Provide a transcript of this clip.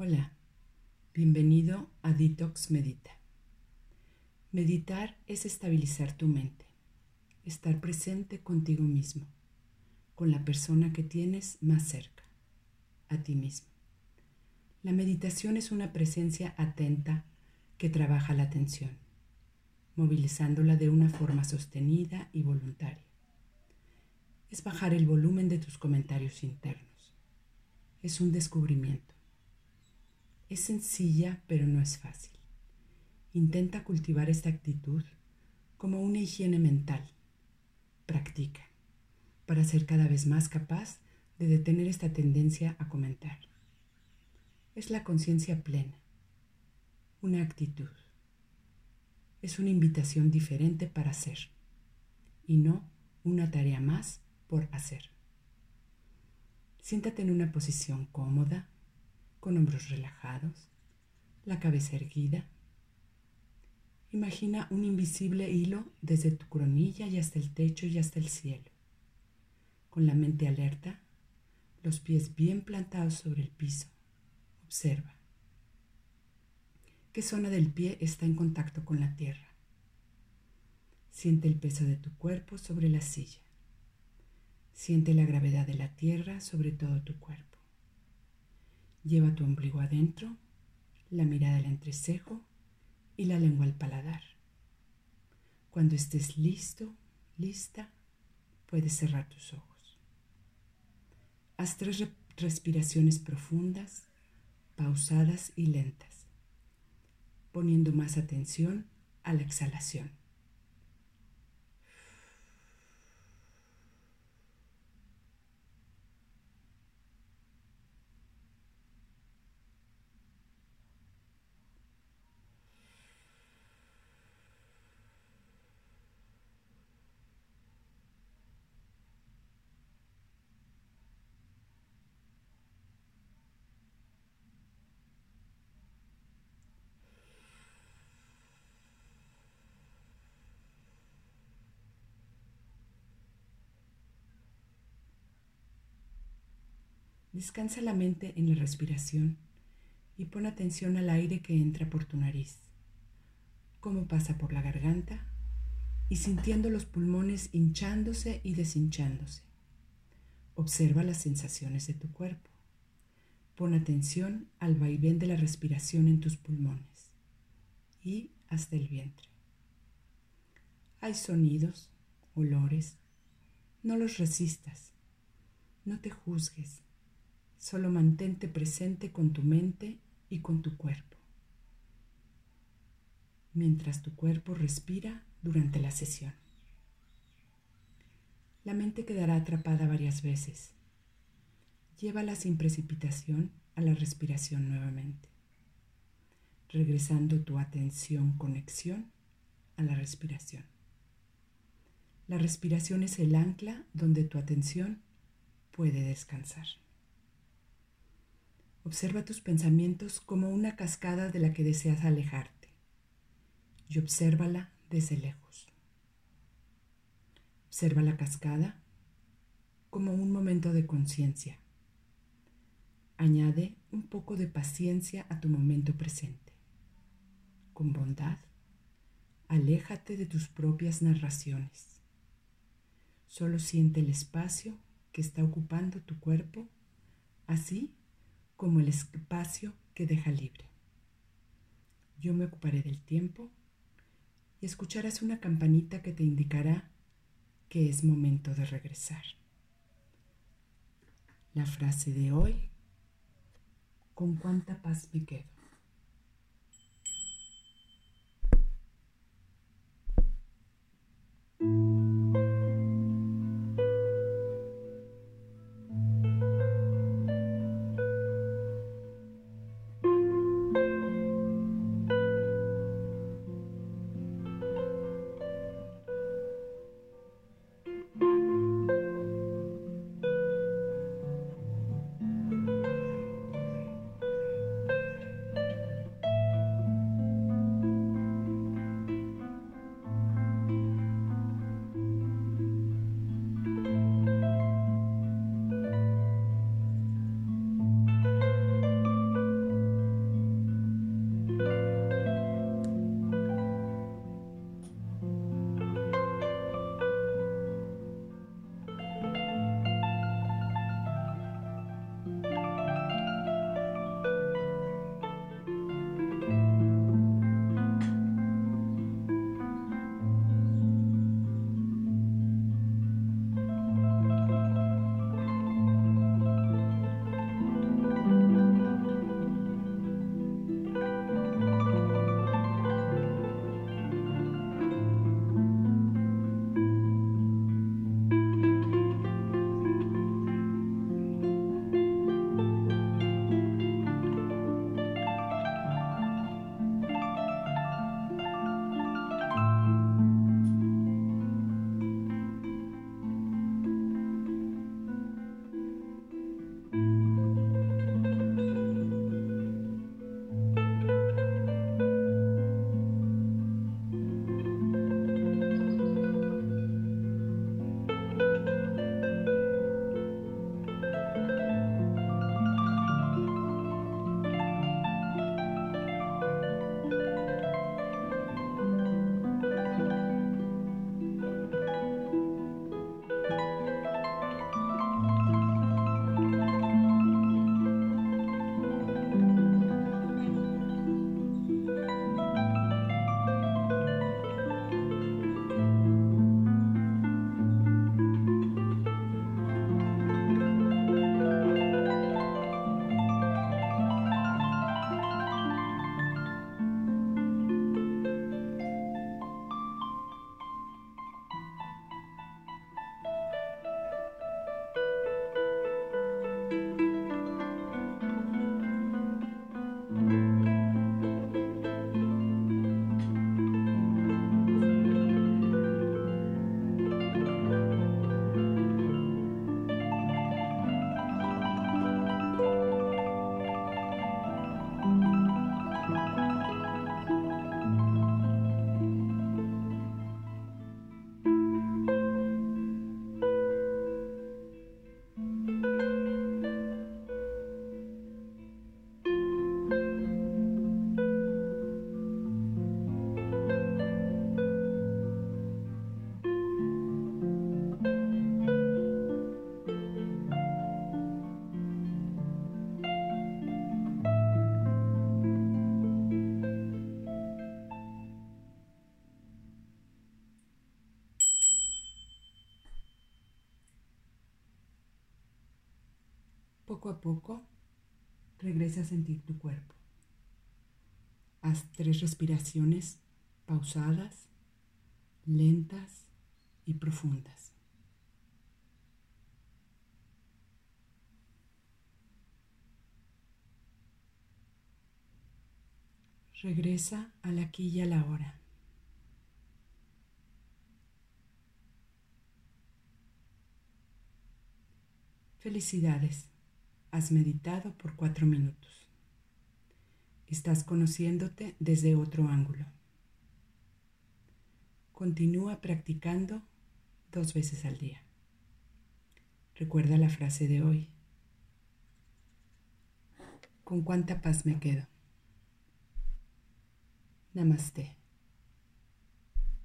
Hola, bienvenido a Detox Medita. Meditar es estabilizar tu mente, estar presente contigo mismo, con la persona que tienes más cerca, a ti mismo. La meditación es una presencia atenta que trabaja la atención, movilizándola de una forma sostenida y voluntaria. Es bajar el volumen de tus comentarios internos. Es un descubrimiento es sencilla, pero no es fácil. Intenta cultivar esta actitud como una higiene mental. Practica para ser cada vez más capaz de detener esta tendencia a comentar. Es la conciencia plena, una actitud. Es una invitación diferente para hacer y no una tarea más por hacer. Siéntate en una posición cómoda con hombros relajados, la cabeza erguida. Imagina un invisible hilo desde tu coronilla y hasta el techo y hasta el cielo. Con la mente alerta, los pies bien plantados sobre el piso. Observa. ¿Qué zona del pie está en contacto con la tierra? Siente el peso de tu cuerpo sobre la silla. Siente la gravedad de la tierra sobre todo tu cuerpo. Lleva tu ombligo adentro, la mirada al entrecejo y la lengua al paladar. Cuando estés listo, lista, puedes cerrar tus ojos. Haz tres respiraciones profundas, pausadas y lentas, poniendo más atención a la exhalación. Descansa la mente en la respiración y pon atención al aire que entra por tu nariz, cómo pasa por la garganta y sintiendo los pulmones hinchándose y deshinchándose. Observa las sensaciones de tu cuerpo. Pon atención al vaivén de la respiración en tus pulmones y hasta el vientre. Hay sonidos, olores, no los resistas, no te juzgues Solo mantente presente con tu mente y con tu cuerpo, mientras tu cuerpo respira durante la sesión. La mente quedará atrapada varias veces. Llévala sin precipitación a la respiración nuevamente, regresando tu atención conexión a la respiración. La respiración es el ancla donde tu atención puede descansar. Observa tus pensamientos como una cascada de la que deseas alejarte y obsérvala desde lejos. Observa la cascada como un momento de conciencia. Añade un poco de paciencia a tu momento presente. Con bondad, aléjate de tus propias narraciones. Solo siente el espacio que está ocupando tu cuerpo, así como el espacio que deja libre. Yo me ocuparé del tiempo y escucharás una campanita que te indicará que es momento de regresar. La frase de hoy, ¿con cuánta paz me quedo? Poco a poco regresa a sentir tu cuerpo. Haz tres respiraciones pausadas, lentas y profundas. Regresa al aquí y a la hora. Felicidades, has meditado por cuatro minutos. Estás conociéndote desde otro ángulo. Continúa practicando dos veces al día. Recuerda la frase de hoy. ¿Con cuánta paz me quedo? Namaste.